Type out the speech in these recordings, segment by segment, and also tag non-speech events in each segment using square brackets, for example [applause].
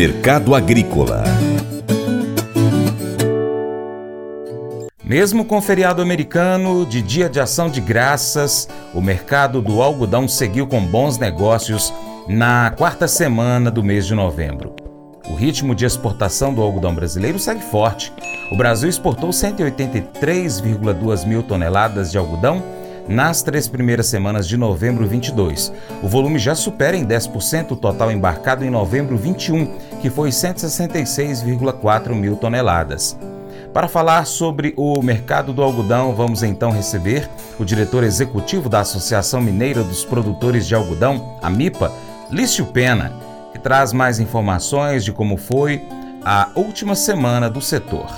Mercado Agrícola Mesmo com o feriado americano de Dia de Ação de Graças, o mercado do algodão seguiu com bons negócios na quarta semana do mês de novembro. O ritmo de exportação do algodão brasileiro segue forte. O Brasil exportou 183,2 mil toneladas de algodão nas três primeiras semanas de novembro 22. O volume já supera em 10% o total embarcado em novembro 21, que foi 166,4 mil toneladas. Para falar sobre o mercado do algodão, vamos então receber o diretor executivo da Associação Mineira dos Produtores de Algodão, a MIPA, Lício Pena, que traz mais informações de como foi a última semana do setor.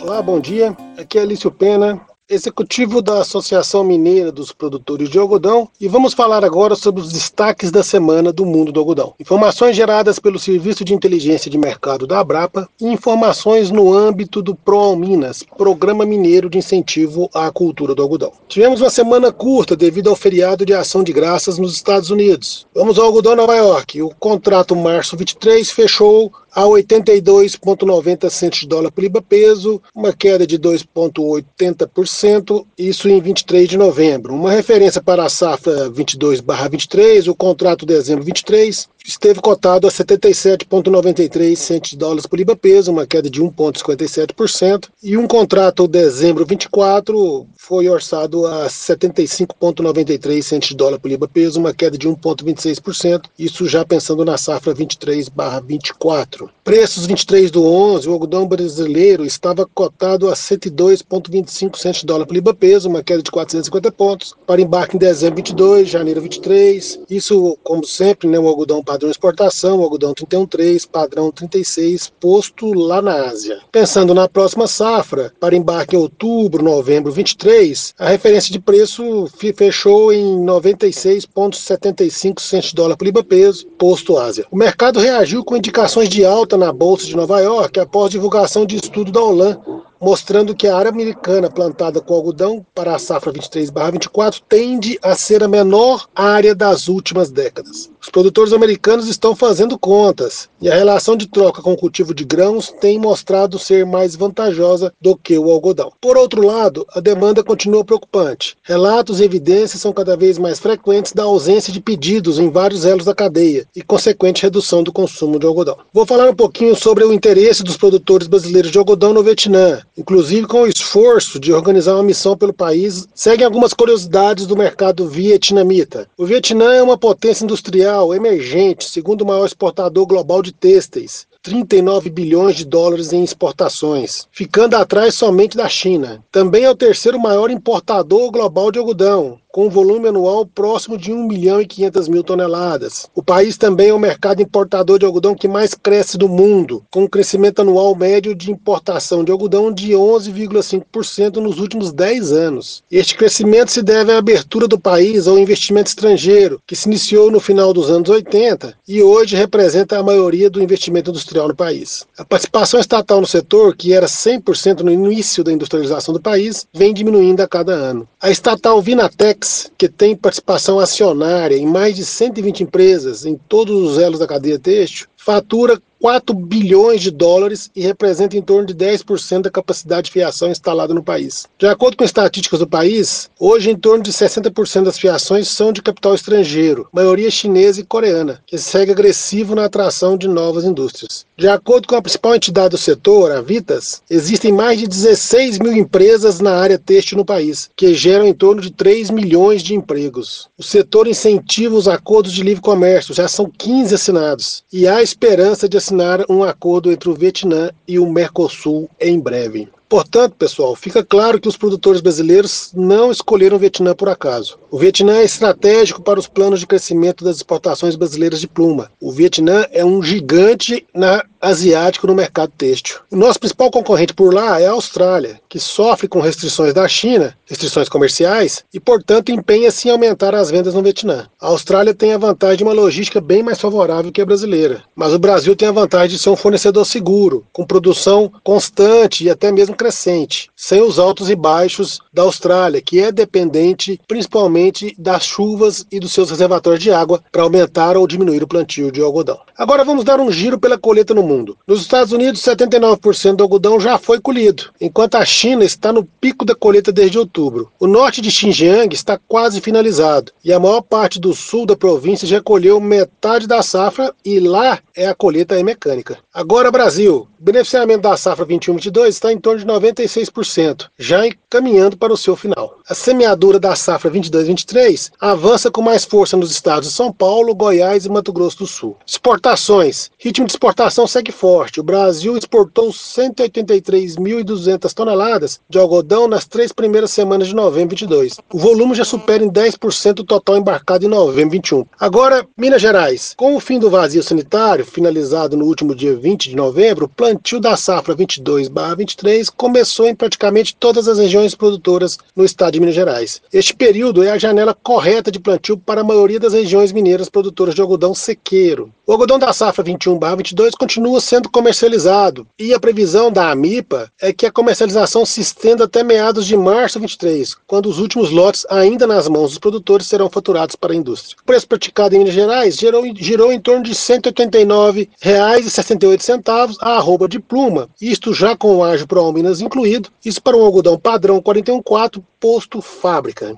Olá, bom dia. Aqui é Lício Pena, executivo da Associação Mineira dos Produtores de Algodão, e vamos falar agora sobre os destaques da semana do mundo do algodão. Informações geradas pelo Serviço de Inteligência de Mercado da Abrapa e informações no âmbito do ProAlminas, Programa Mineiro de Incentivo à Cultura do Algodão. Tivemos uma semana curta devido ao feriado de ação de graças nos Estados Unidos. Vamos ao algodão Nova York. O contrato março 23 fechou a 82,90 centos de dólar por libra peso, uma queda de 2,80%, isso em 23 de novembro. Uma referência para a safra 22/23, o contrato dezembro 23 esteve cotado a 77,93 centos de dólares por libra peso, uma queda de 1,57%, e um contrato dezembro 24 foi orçado a 75,93 centos de dólar por libra peso, uma queda de 1,26%, isso já pensando na safra 23/24. Preços 23 do 11, o algodão brasileiro estava cotado a 102,25 centos de dólar por libra peso, uma queda de 450 pontos. Para embarque em dezembro 22, janeiro 23. Isso, como sempre, né, o algodão padrão exportação, algodão 31,3, padrão 36, posto lá na Ásia. Pensando na próxima safra, para embarque em outubro, novembro 23, a referência de preço fechou em 96,75 centos de dólar por libra peso, posto Ásia. O mercado reagiu com indicações de alta na Bolsa de Nova York após divulgação de estudo da Holan mostrando que a área americana plantada com algodão para a safra 23/24 tende a ser a menor área das últimas décadas. Os produtores americanos estão fazendo contas e a relação de troca com o cultivo de grãos tem mostrado ser mais vantajosa do que o algodão. Por outro lado, a demanda continua preocupante. Relatos e evidências são cada vez mais frequentes da ausência de pedidos em vários elos da cadeia e consequente redução do consumo de algodão. Vou falar um pouquinho sobre o interesse dos produtores brasileiros de algodão no Vietnã, inclusive com o esforço de organizar uma missão pelo país, seguem algumas curiosidades do mercado vietnamita. O Vietnã é uma potência industrial emergente, segundo maior exportador global de têxteis. 39 bilhões de dólares em exportações, ficando atrás somente da China. Também é o terceiro maior importador global de algodão, com um volume anual próximo de 1 milhão e 500 mil toneladas. O país também é o mercado importador de algodão que mais cresce do mundo, com um crescimento anual médio de importação de algodão de 11,5% nos últimos 10 anos. Este crescimento se deve à abertura do país ao investimento estrangeiro, que se iniciou no final dos anos 80 e hoje representa a maioria do investimento industrial no país. A participação estatal no setor, que era 100% no início da industrialização do país, vem diminuindo a cada ano. A estatal Vinatec que tem participação acionária em mais de 120 empresas em todos os elos da cadeia têxtil, fatura 4 bilhões de dólares e representa em torno de 10% da capacidade de fiação instalada no país. De acordo com estatísticas do país, hoje em torno de 60% das fiações são de capital estrangeiro, maioria chinesa e coreana, que segue agressivo na atração de novas indústrias. De acordo com a principal entidade do setor, a Vitas, existem mais de 16 mil empresas na área têxtil no país, que geram em torno de 3 milhões de empregos. O setor incentiva os acordos de livre comércio, já são 15 assinados, e há esperança de assinar assinar um acordo entre o Vietnã e o Mercosul em breve. Portanto, pessoal, fica claro que os produtores brasileiros não escolheram o Vietnã por acaso. O Vietnã é estratégico para os planos de crescimento das exportações brasileiras de pluma. O Vietnã é um gigante na asiático no mercado têxtil. O nosso principal concorrente por lá é a Austrália, que sofre com restrições da China, restrições comerciais, e portanto empenha-se em aumentar as vendas no Vietnã. A Austrália tem a vantagem de uma logística bem mais favorável que a brasileira, mas o Brasil tem a vantagem de ser um fornecedor seguro, com produção constante e até mesmo crescente, sem os altos e baixos da Austrália, que é dependente principalmente das chuvas e dos seus reservatórios de água para aumentar ou diminuir o plantio de algodão. Agora vamos dar um giro pela colheita no mundo. Nos Estados Unidos, 79% do algodão já foi colhido, enquanto a China está no pico da colheita desde outubro. O norte de Xinjiang está quase finalizado e a maior parte do sul da província já colheu metade da safra e lá é a colheita mecânica. Agora, Brasil. O beneficiamento da safra 21-22 está em torno de 96%, já encaminhando para o seu final. A semeadura da safra 22-23 avança com mais força nos estados de São Paulo, Goiás e Mato Grosso do Sul. Exportações. Ritmo de exportação segue forte. O Brasil exportou 183.200 toneladas de algodão nas três primeiras semanas de novembro 22. O volume já supera em 10% o total embarcado em novembro 21. Agora, Minas Gerais. Com o fim do vazio sanitário, finalizado no último dia 20 de novembro, o plantio da safra 22/23 começou em praticamente todas as regiões produtoras no estado de Minas Gerais. Este período é a janela correta de plantio para a maioria das regiões mineiras produtoras de algodão sequeiro. O algodão da safra 21/22 continua sendo comercializado e a previsão da AMIPA é que a comercialização se estenda até meados de março 23, quando os últimos lotes ainda nas mãos dos produtores serão faturados para a indústria. O preço praticado em Minas Gerais girou, em torno de R$ 189,68 a arroba de pluma, isto já com o ágio Pro Incluído, isso para um algodão padrão 414 posto fábrica.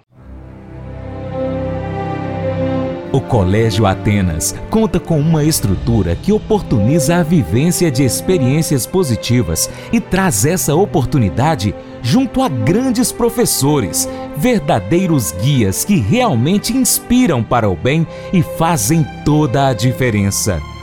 O Colégio Atenas conta com uma estrutura que oportuniza a vivência de experiências positivas e traz essa oportunidade junto a grandes professores, verdadeiros guias que realmente inspiram para o bem e fazem toda a diferença.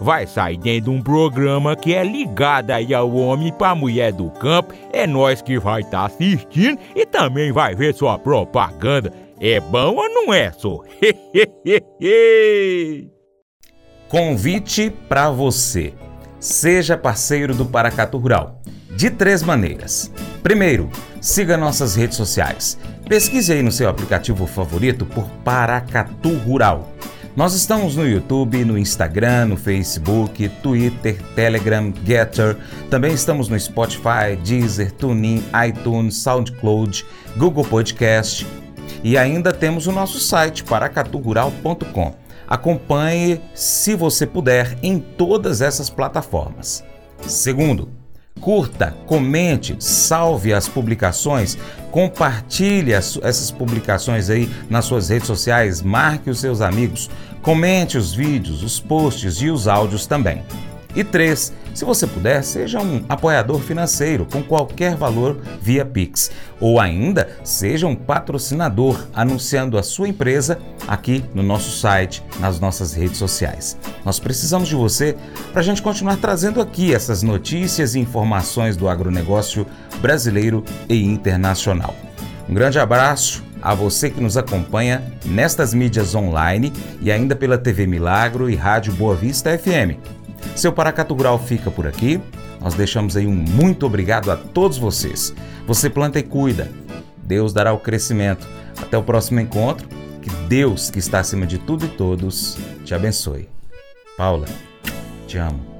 vai sair dentro de um programa que é ligado aí ao homem para mulher do campo. É nós que vai estar tá assistindo e também vai ver sua propaganda. É bom ou não é, só? [laughs] Convite para você. Seja parceiro do Paracatu Rural. De três maneiras. Primeiro, siga nossas redes sociais. Pesquise aí no seu aplicativo favorito por Paracatu Rural. Nós estamos no YouTube, no Instagram, no Facebook, Twitter, Telegram, Getter. Também estamos no Spotify, Deezer, TuneIn, iTunes, SoundCloud, Google Podcast. E ainda temos o nosso site paracaturural.com. Acompanhe, se você puder, em todas essas plataformas. Segundo, curta, comente, salve as publicações, compartilhe as, essas publicações aí nas suas redes sociais, marque os seus amigos, comente os vídeos, os posts e os áudios também. E três, se você puder, seja um apoiador financeiro com qualquer valor via Pix. Ou ainda, seja um patrocinador anunciando a sua empresa aqui no nosso site, nas nossas redes sociais. Nós precisamos de você para a gente continuar trazendo aqui essas notícias e informações do agronegócio brasileiro e internacional. Um grande abraço a você que nos acompanha nestas mídias online e ainda pela TV Milagro e Rádio Boa Vista FM. Seu Paracatu Rural fica por aqui. Nós deixamos aí um muito obrigado a todos vocês. Você planta e cuida. Deus dará o crescimento. Até o próximo encontro. Que Deus, que está acima de tudo e todos, te abençoe. Paula, te amo.